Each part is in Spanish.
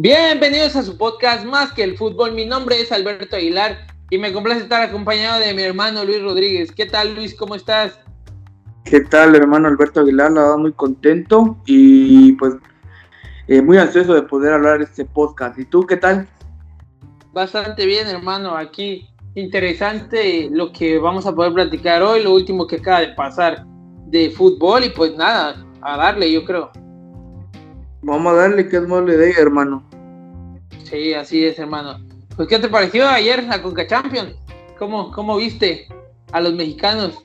Bienvenidos a su podcast Más que el fútbol. Mi nombre es Alberto Aguilar y me complace estar acompañado de mi hermano Luis Rodríguez. ¿Qué tal Luis? ¿Cómo estás? ¿Qué tal hermano Alberto Aguilar? La verdad muy contento y pues eh, muy ansioso de poder hablar de este podcast. ¿Y tú qué tal? Bastante bien hermano, aquí interesante lo que vamos a poder platicar hoy, lo último que acaba de pasar de fútbol y pues nada, a darle yo creo. Vamos a darle que es mole de hermano. Sí, así es, hermano. Pues, ¿qué te pareció ayer la Conca Champions? ¿Cómo, ¿Cómo viste a los mexicanos?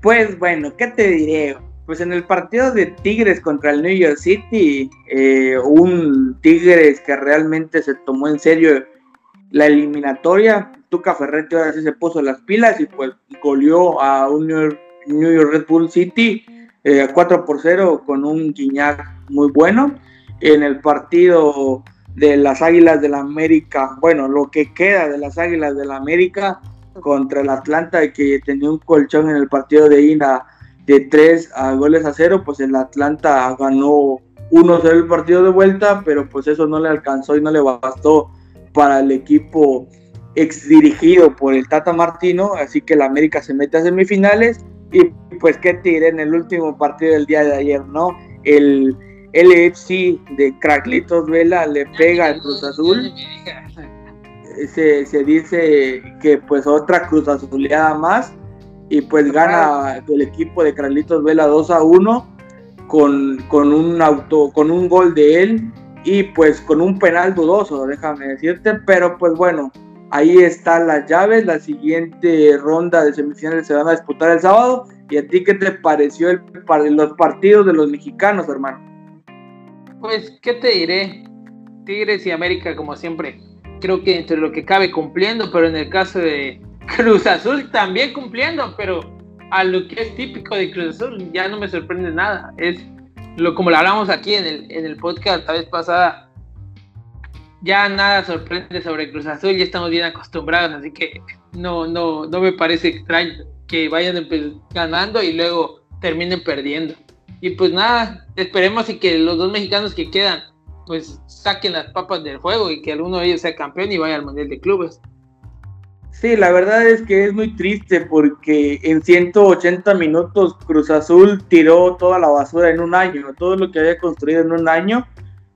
Pues bueno, ¿qué te diré? Pues en el partido de Tigres contra el New York City, eh, un Tigres que realmente se tomó en serio la eliminatoria, Tuca Ferretti ahora sí se puso las pilas y pues goleó a un New York, Red Bull City 4 eh, por 0 con un Guiñac muy bueno. En el partido de las Águilas del la América, bueno, lo que queda de las Águilas del la América contra el Atlanta, que tenía un colchón en el partido de INA de 3 a goles a 0, pues el Atlanta ganó 1-0 el partido de vuelta, pero pues eso no le alcanzó y no le bastó para el equipo ex dirigido por el Tata Martino, así que el América se mete a semifinales y pues qué te en el último partido del día de ayer, ¿no? El LFC de Craclitos Vela le pega al Cruz Azul. Se, se, dice que pues otra Cruz Azuleada más. Y pues gana el equipo de Craclitos Vela 2 a 1 con, con un auto, con un gol de él y pues con un penal dudoso, déjame decirte, pero pues bueno, ahí están las llaves, la siguiente ronda de semifinales se van a disputar el sábado. ¿Y a ti qué te pareció el, los partidos de los mexicanos, hermano? Pues, ¿qué te diré? Tigres y América, como siempre, creo que entre lo que cabe cumpliendo, pero en el caso de Cruz Azul también cumpliendo, pero a lo que es típico de Cruz Azul ya no me sorprende nada. Es lo como lo hablamos aquí en el, en el podcast la vez pasada. Ya nada sorprende sobre Cruz Azul, ya estamos bien acostumbrados, así que no, no, no me parece extraño que vayan ganando y luego terminen perdiendo. Y pues nada, esperemos y que los dos mexicanos que quedan pues saquen las papas del juego y que alguno de ellos sea campeón y vaya al Mundial de Clubes. Sí, la verdad es que es muy triste porque en 180 minutos Cruz Azul tiró toda la basura en un año, todo lo que había construido en un año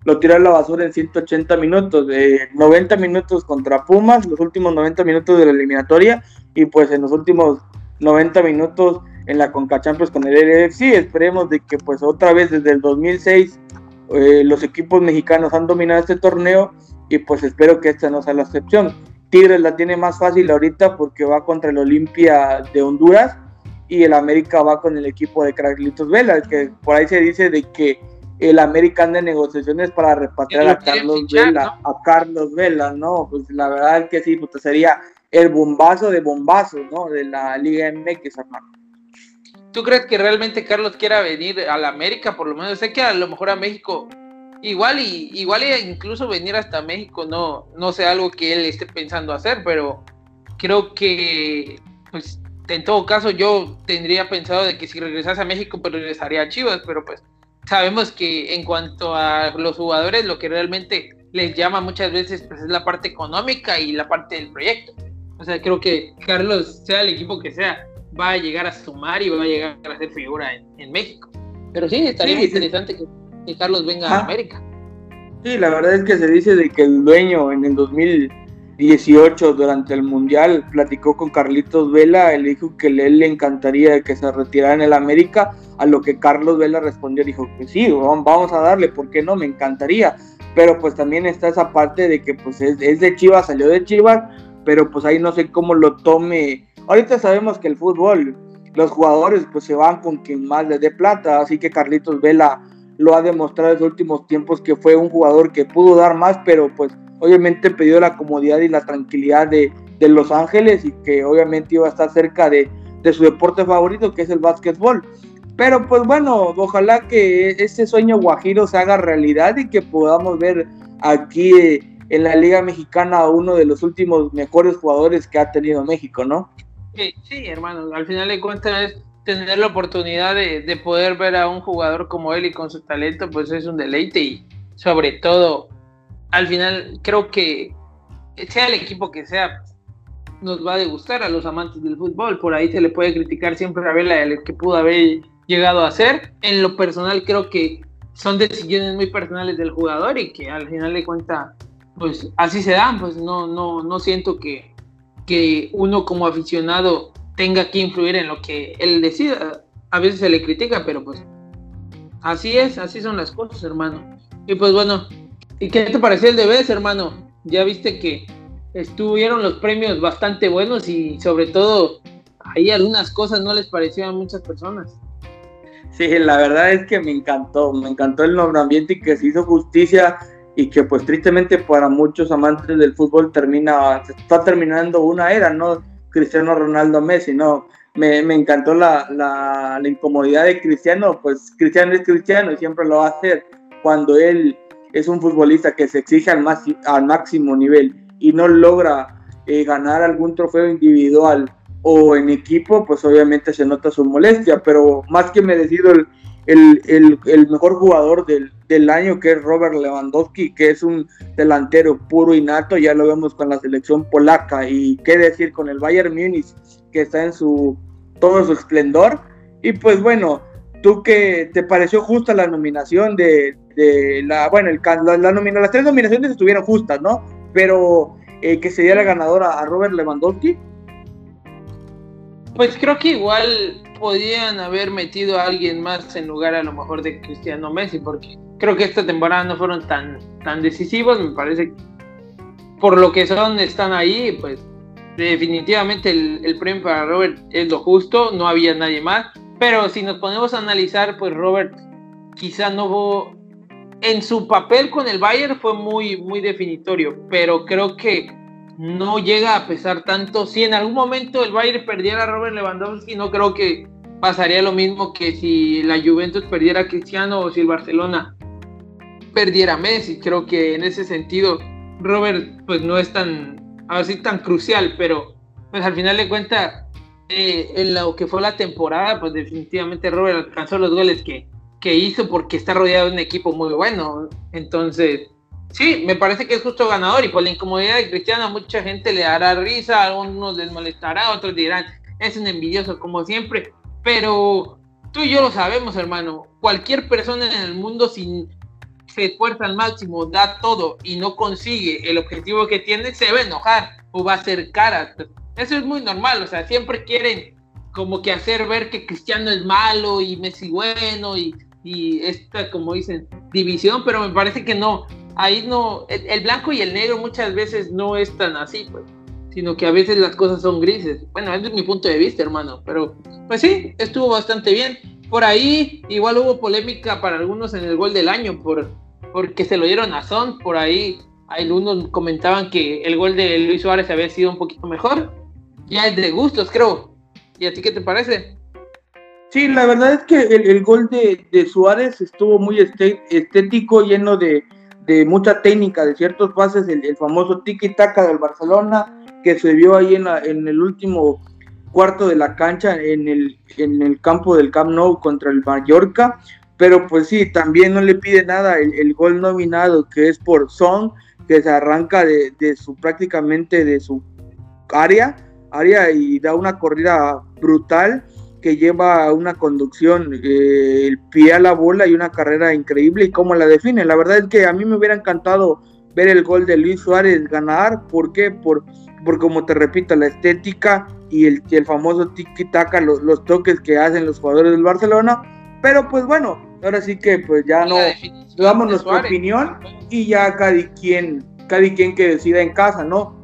lo tiró a la basura en 180 minutos, de 90 minutos contra Pumas, los últimos 90 minutos de la eliminatoria y pues en los últimos 90 minutos en la Conca Champions con el LFC. Esperemos de que pues otra vez desde el 2006 eh, los equipos mexicanos han dominado este torneo y pues espero que esta no sea la excepción. Tigres la tiene más fácil ahorita porque va contra el Olimpia de Honduras y el América va con el equipo de Carlitos Vela, que por ahí se dice de que el América anda en negociaciones para repatriar a Carlos Vela, a Carlos Vela, ¿no? Pues la verdad es que sí, pues sería el bombazo de bombazos, ¿no? De la Liga MX, hermano. ¿Tú crees que realmente Carlos quiera venir a la América? Por lo menos sé que a lo mejor a México, igual y igual incluso venir hasta México no, no sé algo que él esté pensando hacer, pero creo que pues en todo caso yo tendría pensado de que si regresase a México pues regresaría a Chivas, pero pues sabemos que en cuanto a los jugadores lo que realmente les llama muchas veces pues es la parte económica y la parte del proyecto. O sea, creo que Carlos, sea el equipo que sea, va a llegar a sumar y va a llegar a ser figura en, México. Pero sí, estaría muy interesante que, Carlos venga a América. Sí, la verdad es que se dice de que el dueño en el 2018 durante el Mundial platicó con Carlitos Vela, le dijo que él le encantaría que se retirara en el América, a lo que Carlos Vela respondió, dijo que sí, vamos a darle, ¿por qué no? Me encantaría. Pero pues también está esa parte de que pues es, es de Chivas, salió de Chivas, pero pues ahí no sé cómo lo tome. Ahorita sabemos que el fútbol, los jugadores pues se van con quien más les dé plata, así que Carlitos Vela lo ha demostrado en los últimos tiempos que fue un jugador que pudo dar más, pero pues obviamente pidió la comodidad y la tranquilidad de, de Los Ángeles y que obviamente iba a estar cerca de, de su deporte favorito que es el básquetbol. Pero pues bueno, ojalá que ese sueño guajiro se haga realidad y que podamos ver aquí en la Liga Mexicana a uno de los últimos mejores jugadores que ha tenido México, ¿no? Sí, hermano, al final de cuentas es tener la oportunidad de, de, poder ver a un jugador como él y con su talento, pues es un deleite y sobre todo, al final creo que sea el equipo que sea, nos va a degustar a los amantes del fútbol. Por ahí se le puede criticar siempre a Vela el que pudo haber llegado a ser. En lo personal creo que son decisiones muy personales del jugador y que al final de cuentas, pues así se dan. Pues no, no, no siento que, que uno como aficionado tenga que influir en lo que él decida. A veces se le critica, pero pues así es, así son las cosas, hermano. Y pues bueno, ¿y qué te pareció el de hermano? Ya viste que estuvieron los premios bastante buenos y sobre todo ahí algunas cosas no les parecieron a muchas personas. Sí, la verdad es que me encantó, me encantó el nombramiento y que se hizo justicia y que pues tristemente para muchos amantes del fútbol termina, está terminando una era, ¿no? Cristiano Ronaldo Messi, ¿no? Me, me encantó la, la, la, incomodidad de Cristiano, pues Cristiano es Cristiano y siempre lo va a hacer cuando él es un futbolista que se exige al, más, al máximo nivel y no logra eh, ganar algún trofeo individual o en equipo, pues obviamente se nota su molestia, pero más que merecido el, el, el, el mejor jugador del, del, año, que es Robert Lewandowski, que es un delantero puro y nato, ya lo vemos con la selección polaca, y qué decir con el Bayern Múnich, que está en su todo su esplendor, y pues bueno, tú que te pareció justa la nominación de, de la, bueno, el, la, la las tres nominaciones estuvieron justas, ¿no? Pero eh, que sería la ganadora a Robert Lewandowski. Pues creo que igual podían haber metido a alguien más en lugar a lo mejor de Cristiano Messi, porque creo que esta temporada no fueron tan, tan decisivos, me parece por lo que son están ahí, pues definitivamente el, premio para Robert es lo justo, no había nadie más, pero si nos ponemos a analizar, pues Robert quizá no en su papel con el Bayern fue muy, muy definitorio, pero creo que no llega a pesar tanto. Si en algún momento el Bayern perdiera a Robert Lewandowski, no creo que pasaría lo mismo que si la Juventus perdiera a Cristiano o si el Barcelona perdiera a Messi. Creo que en ese sentido Robert pues no es tan así tan crucial, pero pues al final de cuentas eh, en lo que fue la temporada, pues definitivamente Robert alcanzó los goles que, que hizo porque está rodeado de un equipo muy bueno. Entonces, sí, me parece que es justo ganador y por la incomodidad de Cristiano mucha gente le hará risa, a algunos les molestará, otros dirán, es un envidioso como siempre, pero tú y yo lo sabemos, hermano, cualquier persona en el mundo sin se esfuerza al máximo, da todo y no consigue el objetivo que tiene, se va a enojar o va a hacer cara. Eso es muy normal, o sea, siempre quieren como que hacer ver que Cristiano es malo y Messi bueno y y esta, como dicen, división, pero me parece que no, ahí no, el, blanco y el negro muchas veces no es tan así, pues, sino que a veces las cosas son grises. Bueno, ese es mi punto de vista, hermano, pero pues sí, estuvo bastante bien. Por ahí igual hubo polémica para algunos en el gol del año, por, porque se lo dieron a Son, por ahí algunos comentaban que el gol de Luis Suárez había sido un poquito mejor. Ya es de gustos, creo. ¿Y a ti qué te parece? Sí, la verdad es que el, gol de, Suárez estuvo muy estético, lleno de, mucha técnica, de ciertos pases, el, famoso tiki-taka del Barcelona, que se vio ahí en, en, el último cuarto de la cancha, en el, en el campo del Camp Nou contra el Mallorca. Pero pues sí, también no le pide nada el, gol nominado, que es por Son, que se arranca de, de su prácticamente de su área, área y da una corrida brutal que lleva una conducción, eh, el pie a la bola y una carrera increíble y cómo la define. La verdad es que a mí me hubiera encantado ver el gol de Luis Suárez ganar. ¿Por qué? Por, por como te repito, la estética y el, el famoso tiki-taka, los, los, toques que hacen los jugadores del Barcelona. Pero pues bueno, ahora sí que pues ya no damos nuestra opinión y ya cada quien, cada quien que decida en casa, ¿no?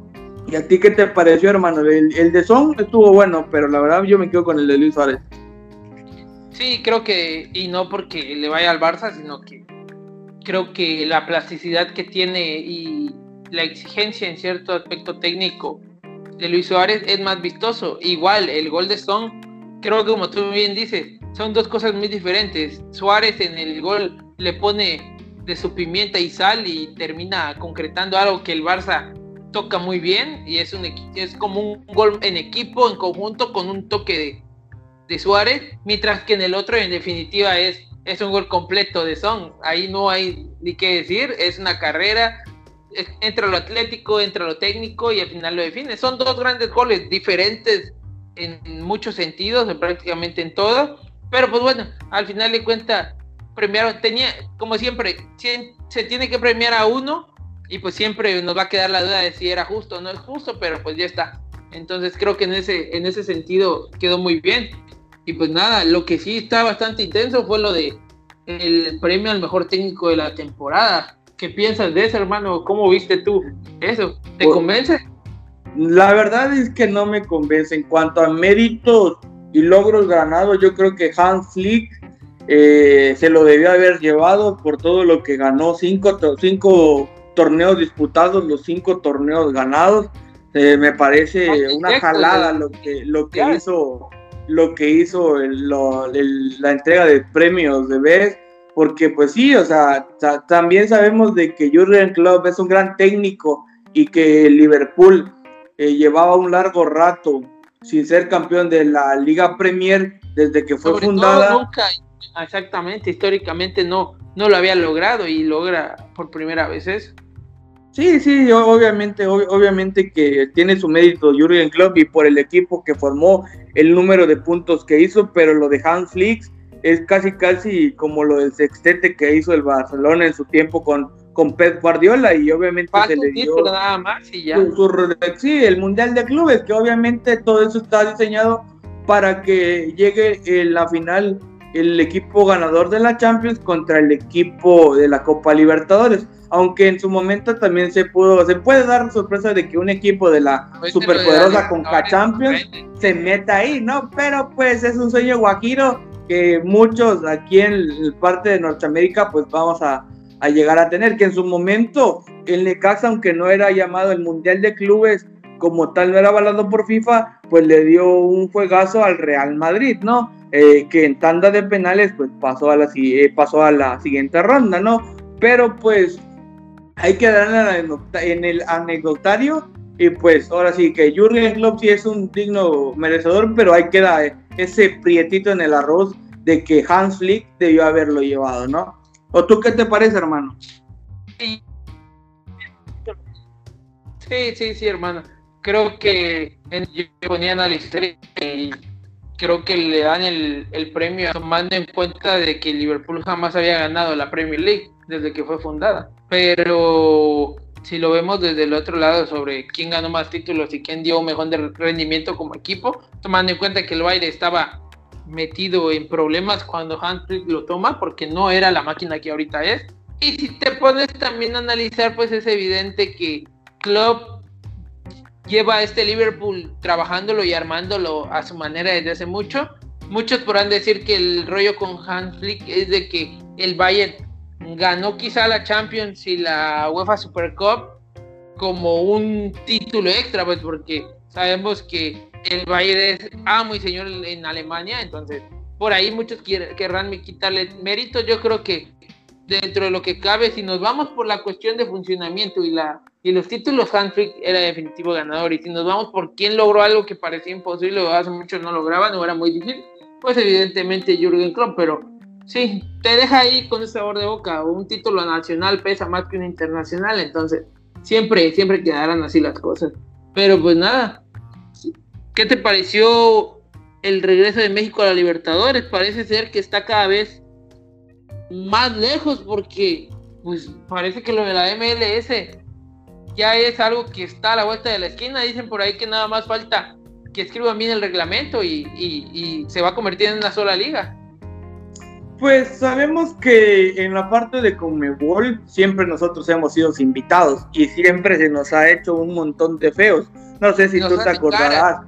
¿Y a ti qué te pareció, hermano? El, de Son estuvo bueno, pero la verdad yo me quedo con el de Luis Suárez. Sí, creo que, y no porque le vaya al Barça, sino que creo que la plasticidad que tiene y la exigencia en cierto aspecto técnico de Luis Suárez es más vistoso. Igual, el gol de Son, creo que como tú bien dices, son dos cosas muy diferentes. Suárez en el gol le pone de su pimienta y sal y termina concretando algo que el Barça toca muy bien y es, un, es como un gol en equipo, en conjunto, con un toque de, de Suárez, mientras que en el otro en definitiva es, es un gol completo de Son. Ahí no hay ni qué decir, es una carrera, entra lo atlético, entra lo técnico y al final lo define. Son dos grandes goles diferentes en muchos sentidos, prácticamente en todo, pero pues bueno, al final de cuentas premiaron, tenía, como siempre, se tiene que premiar a uno y pues siempre nos va a quedar la duda de si era justo o no es justo, pero pues ya está. Entonces creo que en ese, en ese sentido quedó muy bien. Y pues nada, lo que sí está bastante intenso fue lo de el premio al mejor técnico de la temporada. ¿Qué piensas de eso, hermano? ¿Cómo viste tú eso? ¿Te pues, convence? La verdad es que no me convence. En cuanto a méritos y logros ganados, yo creo que Hans Flick eh, se lo debió haber llevado por todo lo que ganó. Cinco, cinco torneos disputados, los cinco torneos ganados. Eh, me parece una jalada lo que, lo que hizo lo que hizo la entrega de premios de vez porque pues sí, o sea, también sabemos de que Jurgen Klopp es un gran técnico y que Liverpool eh, llevaba un largo rato sin ser campeón de la Liga Premier desde que fue fundada. nunca, exactamente, históricamente no, no lo había logrado y logra por primera vez eso. Sí, sí, obviamente, obviamente que tiene su mérito Jurgen Klopp y por el equipo que formó, el número de puntos que hizo, pero lo de Hans Flick es casi casi como lo del sextete que hizo el Barcelona en su tiempo con, con Pep Guardiola y obviamente se le dio nada más y ya. sí, el Mundial de Clubes, que obviamente todo eso está diseñado para que llegue en la final el equipo ganador de la Champions contra el equipo de la Copa Libertadores. Aunque en su momento también se pudo, se puede dar sorpresa de que un equipo de la pues superpoderosa Conca Champions se meta ahí, ¿no? Pero pues es un sueño guajiro que muchos aquí en parte de Norteamérica pues vamos a, a llegar a tener, que en su momento el Necaxa, aunque no era llamado el Mundial de Clubes, como tal no era avalado por FIFA, pues le dio un juegazo al Real Madrid, ¿no? Eh, que en tanda de penales pues pasó a la, eh, pasó a la siguiente ronda, ¿no? Pero pues hay que dar en el anecdotario y pues ahora sí que Jurgen Klopp sí es un digno merecedor, pero hay que dar ese prietito en el arroz de que Hans Flick debió haberlo llevado, ¿no? ¿O tú qué te parece, hermano? Sí, sí, sí, hermano. Creo que yo ponía a y creo que le dan el, el, premio tomando en cuenta de que Liverpool jamás había ganado la Premier League desde que fue fundada. Pero si lo vemos desde el otro lado sobre quién ganó más títulos y quién dio mejor rendimiento como equipo, tomando en cuenta que el Bayern estaba metido en problemas cuando Hans lo toma, porque no era la máquina que ahorita es. Y si te pones también a analizar, pues es evidente que Klopp lleva a este Liverpool trabajándolo y armándolo a su manera desde hace mucho. Muchos podrán decir que el rollo con Hans Flick es de que el Bayern ganó quizá la Champions y la UEFA Super Cup como un título extra, pues porque sabemos que el Bayern es amo y señor en Alemania, entonces por ahí muchos querrán quitarle mérito. Yo creo que dentro de lo que cabe, si nos vamos por la cuestión de funcionamiento y la y los títulos, Hanfrick era definitivo ganador. Y si nos vamos por quién logró algo que parecía imposible o hace mucho no lograban o era muy difícil, pues evidentemente Jürgen Klopp, pero sí, te deja ahí con ese sabor de boca. Un título nacional pesa más que un internacional, entonces siempre, siempre quedarán así las cosas. Pero pues nada, ¿qué te pareció el regreso de México a la Libertadores? Parece ser que está cada vez más lejos porque pues parece que lo de la MLS ya es algo que está a la vuelta de la esquina. Dicen por ahí que nada más falta que escriban bien el reglamento y, se va a convertir en una sola liga. Pues sabemos que en la parte de Conmebol siempre nosotros hemos sido invitados y siempre se nos ha hecho un montón de feos. No sé si tú te acordarás,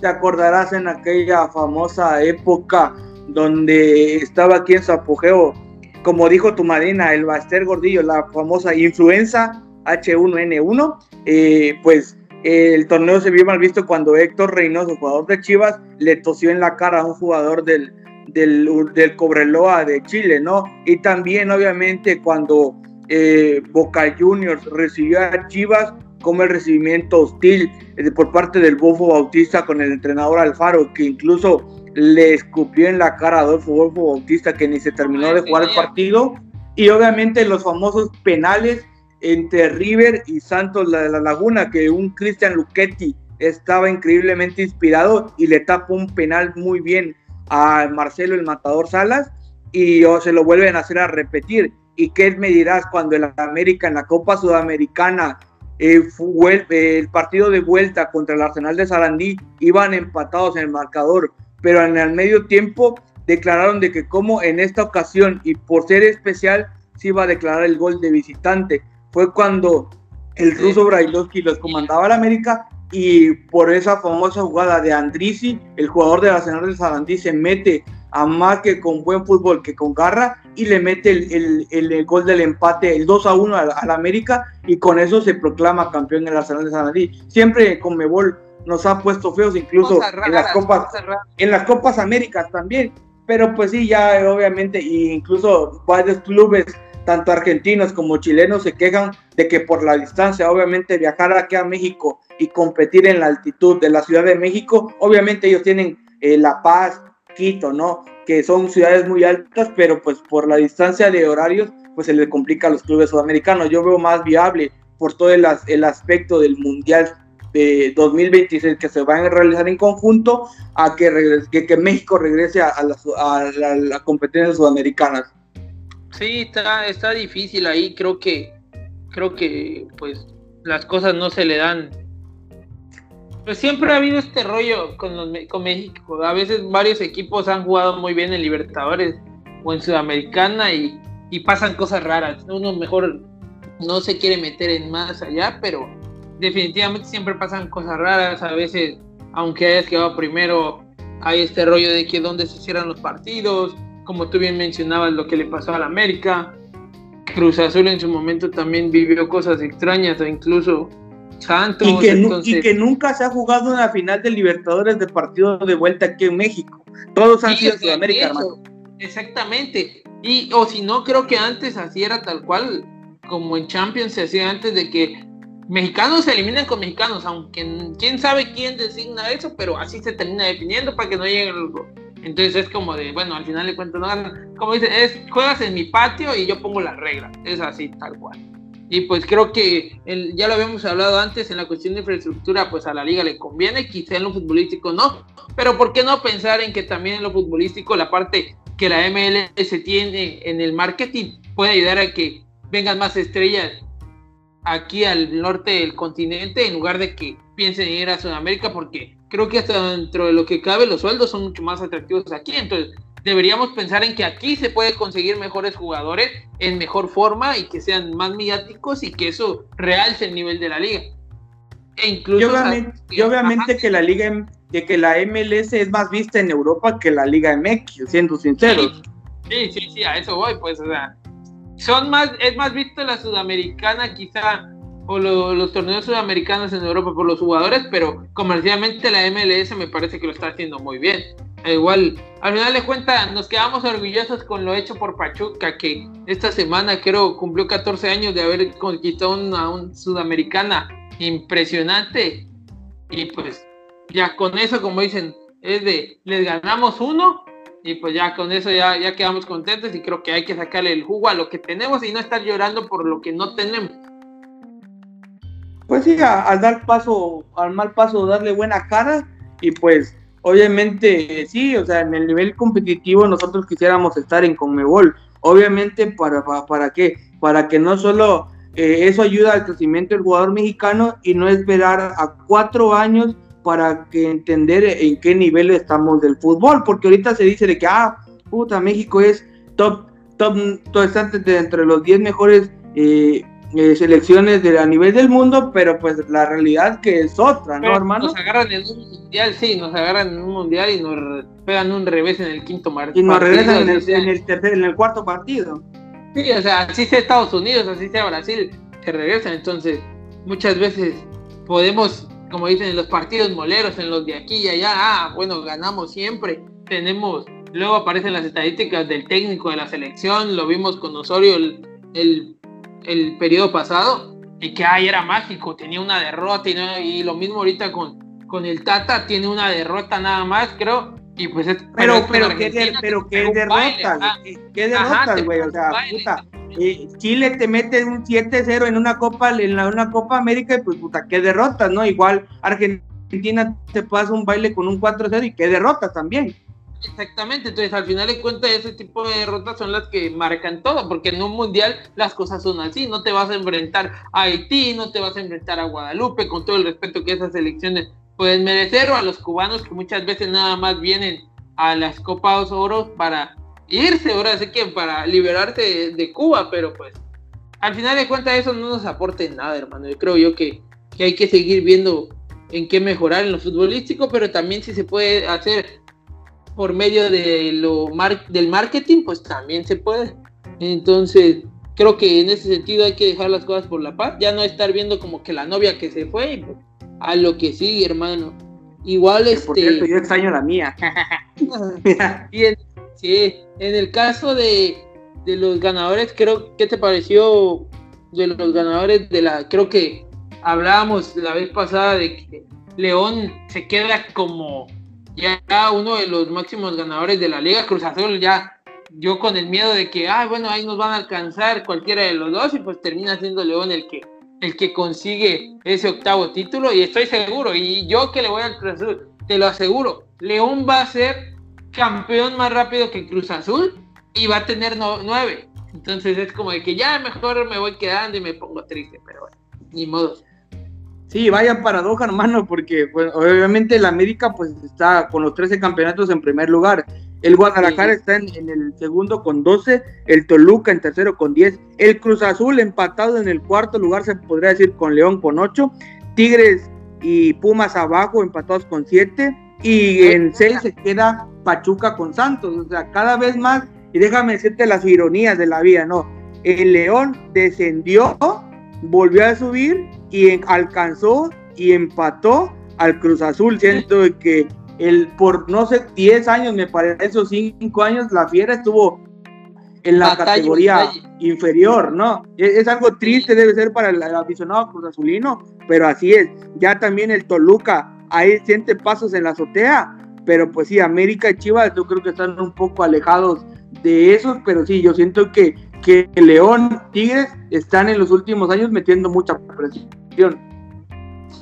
te acordarás en aquella famosa época donde estaba aquí en su apogeo, como dijo tu madrina, el Baster Gordillo, la famosa influenza H1N1, eh, pues el torneo se vio mal visto cuando Héctor Reynoso, jugador de Chivas, le tosió en la cara a un jugador del, del, del Cobreloa de Chile, ¿no? Y también, obviamente, cuando eh, Boca Juniors recibió a Chivas, como el recibimiento hostil eh, por parte del Bofo Bautista con el entrenador Alfaro, que incluso le escupió en la cara a Adolfo Bofo Bautista, que ni se terminó de jugar el partido. Y obviamente los famosos penales entre River y Santos de la Laguna, que un Cristian Luchetti estaba increíblemente inspirado y le tapó un penal muy bien a Marcelo el Matador Salas y se lo vuelven a hacer a repetir. ¿Y qué me dirás cuando el América en la Copa Sudamericana eh, fue, el partido de vuelta contra el Arsenal de Sarandí iban empatados en el marcador, pero en el medio tiempo declararon de que como en esta ocasión y por ser especial se iba a declarar el gol de visitante fue cuando el ruso Brailovsky los comandaba al América y por esa famosa jugada de Andrisi, el jugador de la Arsenal de Sarandí se mete a más que con buen fútbol que con garra y le mete el, el, gol del empate, el 2 a 1 al, América y con eso se proclama campeón en el Arsenal de Sarandí. Siempre con Mebol nos ha puesto feos incluso en las copas en las copas Américas también, pero pues sí ya obviamente incluso varios clubes tanto argentinos como chilenos se quejan de que por la distancia, obviamente viajar aquí a México y competir en la altitud de la Ciudad de México, obviamente ellos tienen eh, La Paz, Quito, ¿no? Que son ciudades muy altas, pero pues por la distancia de horarios, pues se les complica a los clubes sudamericanos. Yo veo más viable por todo el, el aspecto del Mundial de 2026 que se van a realizar en conjunto a que, que, que México regrese a, las, a las competencias sudamericanas. Sí, está, está difícil ahí, creo que, creo que pues las cosas no se le dan. Pues siempre ha habido este rollo con, con México. A veces varios equipos han jugado muy bien en Libertadores o en Sudamericana y, y pasan cosas raras. Uno mejor no se quiere meter en más allá, pero definitivamente siempre pasan cosas raras. A veces, aunque hayas quedado primero, hay este rollo de que dónde se cierran los partidos como tú bien mencionabas, lo que le pasó al América. Cruz Azul en su momento también vivió cosas extrañas, o incluso Santos. Y que, nunca se ha jugado una final de Libertadores de partido de vuelta aquí en México. Todos han sido Sudamérica, hermano. Exactamente. Y, o si no, creo que antes así era tal cual, como en Champions se hacía antes de que mexicanos se eliminan con mexicanos, aunque quién sabe quién designa eso, pero así se termina definiendo para que no lleguen los entonces es como de, bueno, al final de cuentas, no Como dice, es juegas en mi patio y yo pongo las reglas. Es así, tal cual. Y pues creo que ya lo habíamos hablado antes en la cuestión de infraestructura, pues a la liga le conviene, quizá en lo futbolístico no, pero ¿por qué no pensar en que también en lo futbolístico la parte que la MLS tiene en el marketing puede ayudar a que vengan más estrellas aquí al norte del continente en lugar de que piensen ir a Sudamérica porque creo que hasta dentro de lo que cabe los sueldos son mucho más atractivos aquí. Entonces, deberíamos pensar en que aquí se puede conseguir mejores jugadores en mejor forma y que sean más mediáticos y que eso realce el nivel de la liga. E incluso, y obviamente, que la liga de que la MLS es más vista en Europa que la Liga MX, siendo sinceros. Sí, sí, sí, a eso voy, pues, o sea, son más, es más visto la sudamericana quizá o los torneos sudamericanos en Europa por los jugadores, pero comercialmente la MLS me parece que lo está haciendo muy bien. Igual, al final de cuentas, nos quedamos orgullosos con lo hecho por Pachuca, que esta semana creo cumplió 14 años de haber conquistado una un sudamericana impresionante. Y pues ya con eso, como dicen, es de, les ganamos uno y pues ya con eso ya, ya quedamos contentos y creo que hay que sacarle el jugo a lo que tenemos y no estar llorando por lo que no tenemos pues sí, al dar paso, al mal paso, darle buena cara. Y pues obviamente sí, o sea, en el nivel competitivo nosotros quisiéramos estar en Conmebol, obviamente para, para, qué, para que no solo eh, eso ayuda al crecimiento del jugador mexicano y no esperar a cuatro años para que entender en qué nivel estamos del fútbol, porque ahorita se dice de que, ah, puta, México es top, top, todo está entre los 10 mejores eh, eh, selecciones de, a nivel del mundo, pero pues la realidad que es otra, ¿no, hermano? Nos agarran en un mundial, sí, nos agarran en un mundial y nos pegan un revés en el quinto partido. Y nos regresan en el, en el, tercer, en el cuarto partido. Sí, o sea, así sea Estados Unidos, así sea Brasil, se regresan. Entonces, muchas veces podemos, como dicen en los partidos moleros, en los de aquí y allá, ah, bueno, ganamos siempre, tenemos, luego aparecen las estadísticas del técnico de la selección, lo vimos con Osorio el, el el periodo pasado y que ay, era mágico, tenía una derrota y, y lo mismo ahorita con, con el Tata, tiene una derrota nada más, creo. Y pues pero, pero, ¿qué, pero qué derrota, ah, qué derrota, güey, o sea, puta. Eh, Chile te mete un 7-0 en una Copa, en la, una Copa América y pues puta, qué derrota, ¿no? Igual Argentina te pasa un baile con un 4-0 y qué derrota también. Exactamente, entonces al final de cuentas ese tipo de derrotas son las que marcan todo, porque en un mundial las cosas son así, no te vas a enfrentar a Haití, no te vas a enfrentar a Guadalupe, con todo el respeto que esas elecciones pueden merecer, o a los cubanos que muchas veces nada más vienen a las Copas Oro para irse, ahora sí que para liberarse de, Cuba, pero pues al final de cuentas eso no nos aporta nada, hermano, yo creo yo que, que hay que seguir viendo en qué mejorar en lo futbolístico, pero también si se puede hacer por medio de lo del marketing, pues también se puede. Entonces, creo que en ese sentido hay que dejar las cosas por la paz, ya no estar viendo como que la novia que se fue, pues, a lo que sigue, hermano. Igual este. Por cierto, yo extraño la mía. y en, sí, en el caso de, de los ganadores, creo, ¿qué te pareció de los ganadores de la, creo que hablábamos la vez pasada de que León se queda como ya uno de los máximos ganadores de la Liga Cruz Azul, ya yo con el miedo de que, ah, bueno, ahí nos van a alcanzar cualquiera de los dos y pues termina siendo León el que, el que consigue ese octavo título y estoy seguro, y yo que le voy al Cruz Azul, te lo aseguro, León va a ser campeón más rápido que Cruz Azul y va a tener nueve. Entonces es como de que ya mejor me voy quedando y me pongo triste, pero bueno, ni modo. Sí, vaya paradoja, hermano, porque pues, obviamente el América pues está con los 13 campeonatos en primer lugar. El Guadalajara está en, el segundo con 12, el Toluca en tercero con 10, el Cruz Azul empatado en el cuarto lugar, se podría decir con León con 8, Tigres y Pumas abajo empatados con 7, y en 6 se queda Pachuca con Santos. O sea, cada vez más, y déjame decirte las ironías de la vida, ¿no? El León descendió, volvió a subir y alcanzó y empató al Cruz Azul, siento que el, por no sé, 10 años, me parece, esos 5 años, la Fiera estuvo en la categoría inferior, ¿no? Es, algo triste, debe ser para el, aficionado Cruz Azulino, pero así es. Ya también el Toluca, ahí siente pasos en la azotea, pero pues sí, América y Chivas yo creo que están un poco alejados de esos, pero sí, yo siento que que León, Tigres están en los últimos años metiendo mucha presión.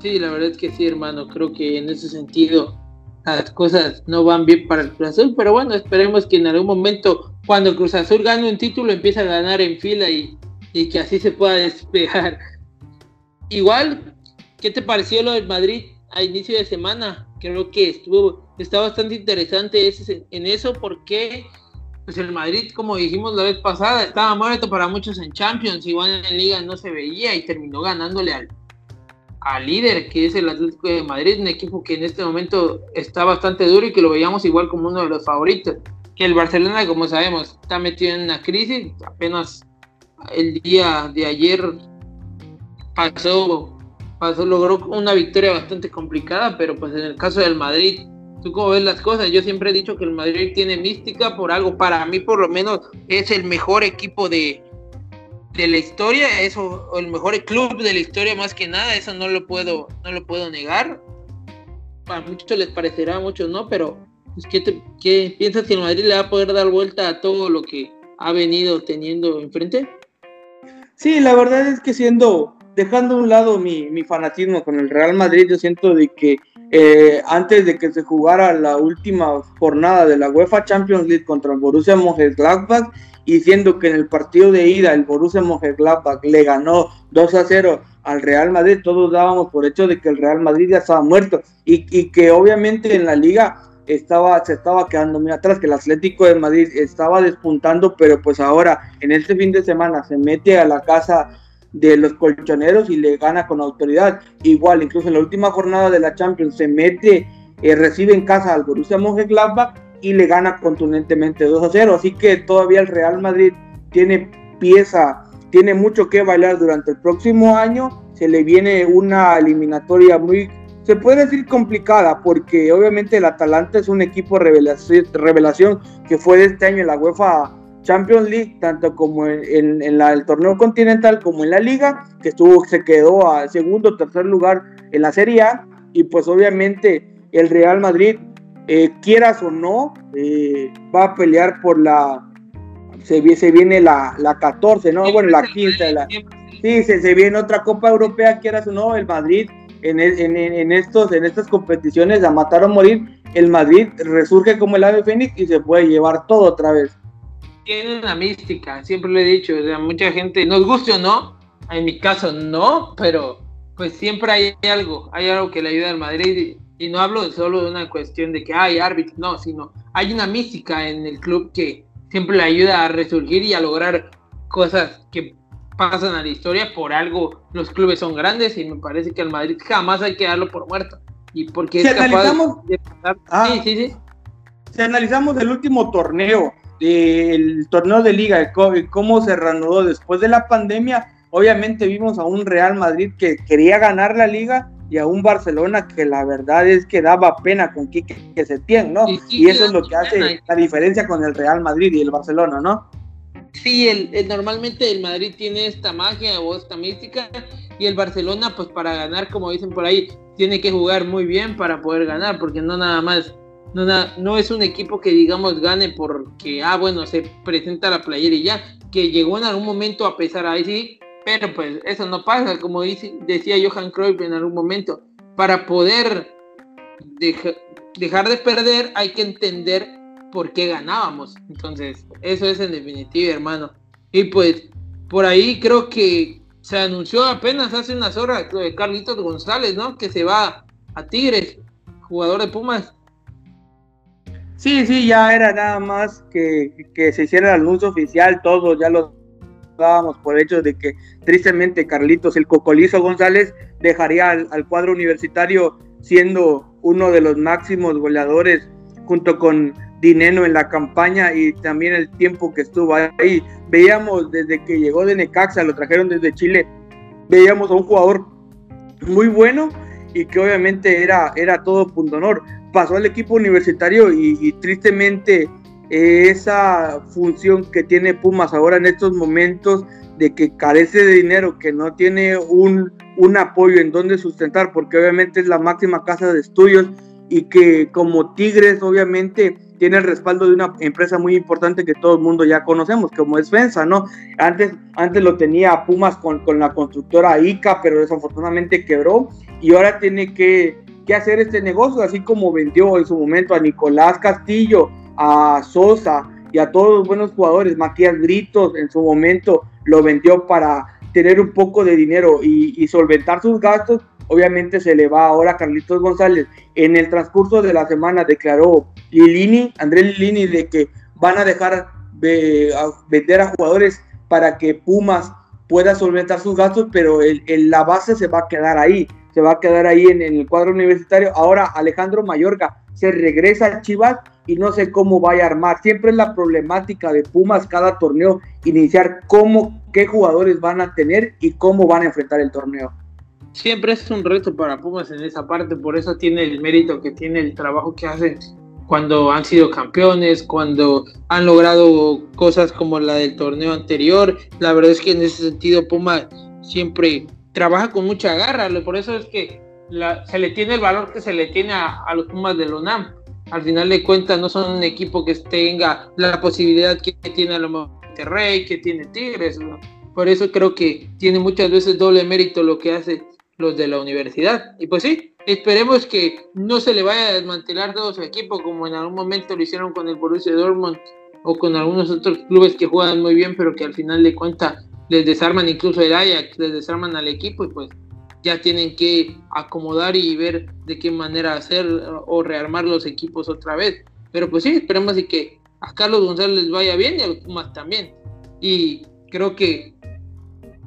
Sí, la verdad es que sí, hermano. Creo que en ese sentido las cosas no van bien para el Cruz Azul, pero bueno, esperemos que en algún momento, cuando Cruz Azul gane un título, empiece a ganar en fila y, que así se pueda despegar. Igual, ¿qué te pareció lo del Madrid a inicio de semana? Creo que estuvo, está bastante interesante en eso porque pues el Madrid, como dijimos la vez pasada, estaba muerto para muchos en Champions, igual en Liga no se veía y terminó ganándole al, al líder, que es el Atlético de Madrid, un equipo que en este momento está bastante duro y que lo veíamos igual como uno de los favoritos. Que el Barcelona, como sabemos, está metido en una crisis, apenas el día de ayer pasó, pasó, logró una victoria bastante complicada, pero pues en el caso del Madrid ¿Tú cómo ves las cosas? Yo siempre he dicho que el Madrid tiene mística por algo. Para mí, por lo menos, es el mejor equipo de, de la historia. Eso, el mejor club de la historia, más que nada. Eso no lo puedo, no lo puedo negar. A muchos les parecerá, a muchos no, pero pues, ¿qué, ¿qué piensas que el Madrid le va a poder dar vuelta a todo lo que ha venido teniendo enfrente? Sí, la verdad es que siendo, dejando a un lado mi, mi fanatismo con el Real Madrid, yo siento de que eh, antes de que se jugara la última jornada de la UEFA Champions League contra el Borussia Mönchengladbach y siendo que en el partido de ida el Borussia Mönchengladbach le ganó 2 a 0 al Real Madrid, todos dábamos por hecho de que el Real Madrid ya estaba muerto y, y que obviamente en la liga estaba, se estaba quedando muy atrás, que el Atlético de Madrid estaba despuntando, pero pues ahora en este fin de semana se mete a la casa de los colchoneros y le gana con autoridad. Igual, incluso en la última jornada de la Champions se mete, eh, recibe en casa al Borussia Mönchengladbach y le gana contundentemente 2 a 0. Así que todavía el Real Madrid tiene pieza, tiene mucho que bailar durante el próximo año. Se le viene una eliminatoria muy, se puede decir complicada, porque obviamente el Atalanta es un equipo revelación, revelación que fue de este año en la UEFA Champions League, tanto como en, el torneo continental como en la liga, que estuvo, se quedó a segundo tercer lugar en la Serie A, y pues obviamente el Real Madrid, eh, quieras o no, eh, va a pelear por la, se, viene la, la 14, ¿no? Bueno, la 15, la, sí, se, se viene otra Copa Europea, quieras o no, el Madrid en, en, estos, en estas competiciones a matar o morir, el Madrid resurge como el ave fénix y se puede llevar todo otra vez tiene una mística, siempre lo he dicho, o sea, mucha gente, nos guste o no, en mi caso no, pero pues siempre hay algo, hay algo que le ayuda al Madrid y, no hablo solo de una cuestión de que hay árbitros, no, sino hay una mística en el club que siempre le ayuda a resurgir y a lograr cosas que pasan a la historia, por algo los clubes son grandes y me parece que al Madrid jamás hay que darlo por muerto. Y porque si analizamos, de ah. sí, sí, sí. Si analizamos el último torneo, el torneo de liga, cómo se reanudó después de la pandemia, obviamente vimos a un Real Madrid que quería ganar la liga y a un Barcelona que la verdad es que daba pena con Quique Setién, ¿no? Y, eso es lo que hace la diferencia con el Real Madrid y el Barcelona, ¿no? Sí, el, normalmente el Madrid tiene esta magia o esta mística y el Barcelona, pues para ganar, como dicen por ahí, tiene que jugar muy bien para poder ganar, porque no nada más no, no es un equipo que digamos gane porque, ah, bueno, se presenta la playera y ya, que llegó en algún momento a pesar ahí sí, pero pues eso no pasa, como decía Johan Cruyff en algún momento, para poder dejar de perder hay que entender por qué ganábamos, entonces eso es en definitiva, hermano. Y pues por ahí creo que se anunció apenas hace unas horas lo de Carlitos González, ¿no? Que se va a Tigres, jugador de Pumas. Sí, sí, ya era nada más que, se hiciera el anuncio oficial, todos ya lo dábamos por hecho de que tristemente Carlitos, el Cocolizo González, dejaría al, cuadro universitario siendo uno de los máximos goleadores junto con Dineno en la campaña y también el tiempo que estuvo ahí. Veíamos desde que llegó de Necaxa, lo trajeron desde Chile, veíamos a un jugador muy bueno y que obviamente era, era todo punto honor pasó al equipo universitario y, tristemente esa función que tiene Pumas ahora en estos momentos de que carece de dinero, que no tiene un, un apoyo en donde sustentar, porque obviamente es la máxima casa de estudios y que como Tigres obviamente tiene el respaldo de una empresa muy importante que todo el mundo ya conocemos, como es FENSA, ¿no? Antes, antes lo tenía Pumas con, con la constructora ICA, pero desafortunadamente quebró y ahora tiene que que hacer este negocio, así como vendió en su momento a Nicolás Castillo, a Sosa y a todos los buenos jugadores. Matías Gritos en su momento lo vendió para tener un poco de dinero y, solventar sus gastos. Obviamente se le va ahora a Carlitos González. En el transcurso de la semana declaró Lilini, Andrés Lilini, de que van a dejar de vender a jugadores para que Pumas pueda solventar sus gastos, pero el, la base se va a quedar ahí se va a quedar ahí en, el cuadro universitario. Ahora Alejandro Mayorga se regresa a Chivas y no sé cómo vaya a armar. Siempre es la problemática de Pumas cada torneo, iniciar cómo, qué jugadores van a tener y cómo van a enfrentar el torneo. Siempre es un reto para Pumas en esa parte, por eso tiene el mérito que tiene el trabajo que hacen cuando han sido campeones, cuando han logrado cosas como la del torneo anterior. La verdad es que en ese sentido Pumas siempre trabaja con mucha garra, por eso es que se le tiene el valor que se le tiene a, los Pumas del UNAM. Al final de cuentas no son un equipo que tenga la posibilidad que tiene a lo Monterrey, que tiene Tigres. Por eso creo que tiene muchas veces doble mérito lo que hace los de la universidad. Y pues sí, esperemos que no se le vaya a desmantelar todo su equipo como en algún momento lo hicieron con el Borussia Dortmund o con algunos otros clubes que juegan muy bien, pero que al final de cuentas les desarman incluso el Ajax, les desarman al equipo y pues ya tienen que acomodar y ver de qué manera hacer o rearmar los equipos otra vez. Pero pues sí, esperemos de que a Carlos González les vaya bien y a los Pumas también. Y creo que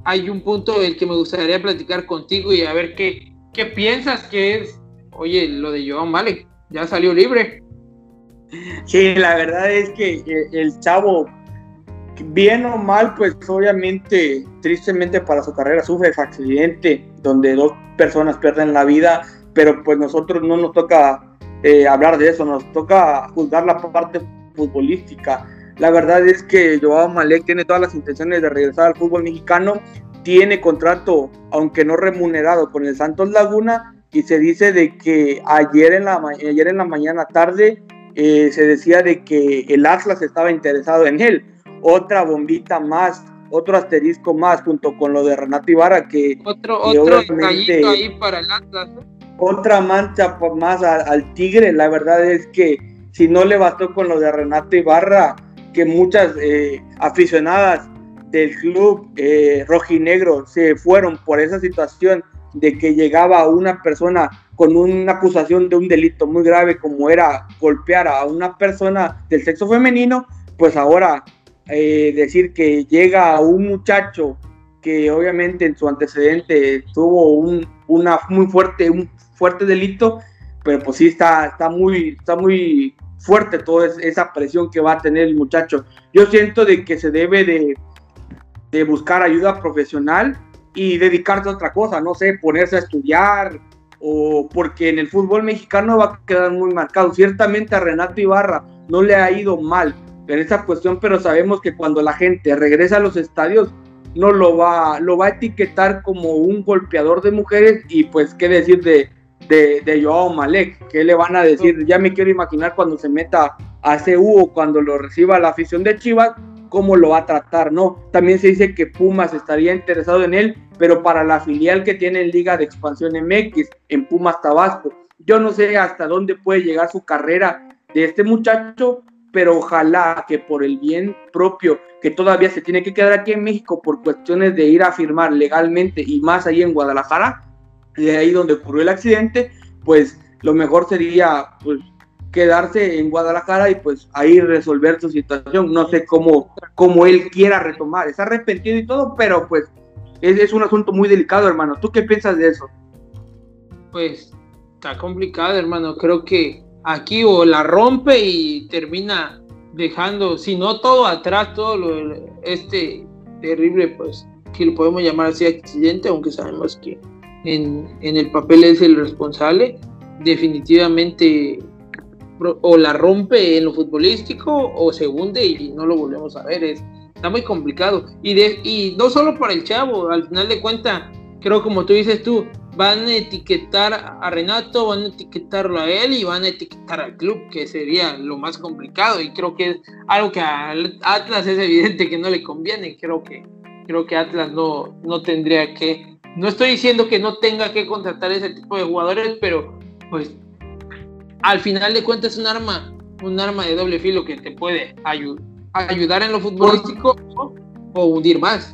hay un punto el que me gustaría platicar contigo y a ver qué, qué piensas que es, oye, lo de Joan Vale, ya salió libre. Sí, la verdad es que el chavo, bien o mal, pues obviamente, tristemente para su carrera sufre ese accidente donde dos personas pierden la vida, pero pues nosotros no nos toca eh, hablar de eso, nos toca juzgar la parte futbolística. La verdad es que Joao Malek tiene todas las intenciones de regresar al fútbol mexicano, tiene contrato, aunque no remunerado, con el Santos Laguna y se dice de que ayer en la, ayer en la mañana tarde eh, se decía de que el Atlas estaba interesado en él. Otra bombita más, otro asterisco más junto con lo de Renato Ibarra que... Otro, otro ahí para el Atlas. Otra mancha más al, Tigre, la verdad es que si no le bastó con lo de Renato Ibarra, que muchas eh, aficionadas del club eh, rojinegro se fueron por esa situación de que llegaba una persona con una acusación de un delito muy grave como era golpear a una persona del sexo femenino, pues ahora eh, decir que llega un muchacho que obviamente en su antecedente tuvo un, una muy fuerte, un fuerte delito, pero pues sí está, está, muy, está muy fuerte toda esa presión que va a tener el muchacho. Yo siento de que se debe de, de buscar ayuda profesional y dedicarse a otra cosa, no sé, ponerse a estudiar o porque en el fútbol mexicano va a quedar muy marcado. Ciertamente a Renato Ibarra no le ha ido mal en esa cuestión, pero sabemos que cuando la gente regresa a los estadios no lo va, lo va a etiquetar como un golpeador de mujeres y pues qué decir de, de, de Joao Malek, ¿qué le van a decir? Ya me quiero imaginar cuando se meta a CU o cuando lo reciba la afición de Chivas, cómo lo va a tratar, ¿no? También se dice que Pumas estaría interesado en él, pero para la filial que tiene en Liga de Expansión MX, en Pumas Tabasco. Yo no sé hasta dónde puede llegar su carrera de este muchacho, pero ojalá que por el bien propio, que todavía se tiene que quedar aquí en México por cuestiones de ir a firmar legalmente y más ahí en Guadalajara, de ahí donde ocurrió el accidente, pues lo mejor sería pues quedarse en Guadalajara y pues ahí resolver su situación. No sé cómo, cómo él quiera retomar. Está arrepentido y todo, pero pues es, es un asunto muy delicado, hermano. ¿Tú qué piensas de eso? Pues está complicado, hermano. Creo que aquí o la rompe y termina dejando, si no todo atrás, todo lo, este terrible, pues, que lo podemos llamar así accidente, aunque sabemos que en, en el papel es el responsable. Definitivamente o la rompe en lo futbolístico o se hunde y no lo volvemos a ver. Es, está muy complicado. Y, de, y no solo por el chavo, al final de cuentas, creo como tú dices tú, van a etiquetar a Renato, van a etiquetarlo a él y van a etiquetar al club, que sería lo más complicado. Y creo que es algo que a Atlas es evidente que no le conviene. Creo que, creo que Atlas no, no tendría que. No estoy diciendo que no tenga que contratar ese tipo de jugadores, pero pues al final de cuentas es un arma, un arma de doble filo que te puede ayudar en lo futbolístico o, hundir más.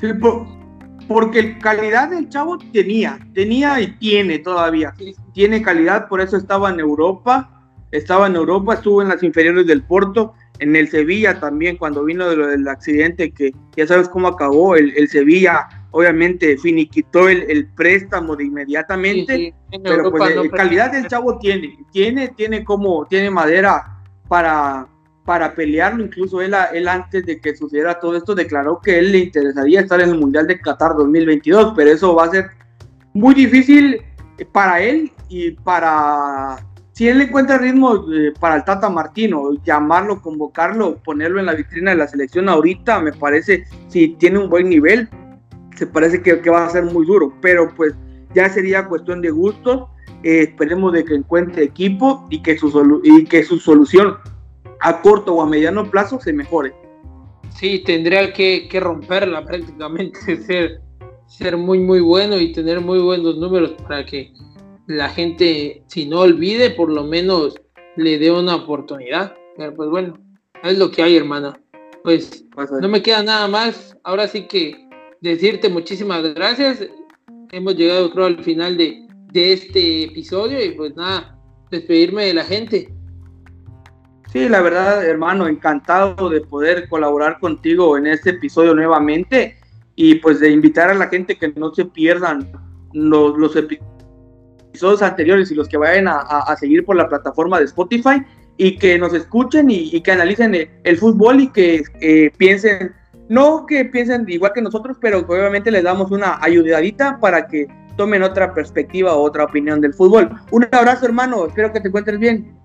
Porque calidad del chavo tenía, tenía y tiene todavía. Tiene calidad, por eso estaba en Europa, estaba en Europa, estuvo en las inferiores del Porto, en el Sevilla también, cuando vino de lo del accidente, que ya sabes cómo acabó, el, el Sevilla obviamente finiquitó el, el préstamo de inmediatamente, pero pues la calidad del chavo tiene, tiene, tiene como, tiene madera para, para pelearlo, incluso él, él antes de que sucediera todo esto declaró que él le interesaría estar en el Mundial de Qatar 2022, pero eso va a ser muy difícil para él y para si él encuentra ritmo eh, para el Tata Martino, llamarlo, convocarlo, ponerlo en la vitrina de la selección ahorita, me parece, si tiene un buen nivel, se parece que, va a ser muy duro, pero pues ya sería cuestión de gustos. Eh, esperemos de que encuentre equipo y que, su y que su solución a corto o a mediano plazo se mejore. Sí, tendría que, romperla prácticamente, ser, ser muy, muy bueno y tener muy buenos números para que la gente, si no olvide, por lo menos le dé una oportunidad. Pero pues bueno, es lo que hay, hermano. Pues, pues no me queda nada más. Ahora sí que decirte muchísimas gracias. Hemos llegado creo al final de, de este episodio y pues nada, despedirme de la gente. Sí, la verdad, hermano, encantado de poder colaborar contigo en este episodio nuevamente. y pues de invitar a la gente que no se pierdan los, los episodios anteriores y los que vayan a, seguir por la plataforma de Spotify y que nos escuchen y, que analicen el, fútbol y que eh, piensen, no que piensen igual que nosotros, pero obviamente les damos una ayudadita para que tomen otra perspectiva o otra opinión del fútbol. Un abrazo hermano, espero que te encuentres bien.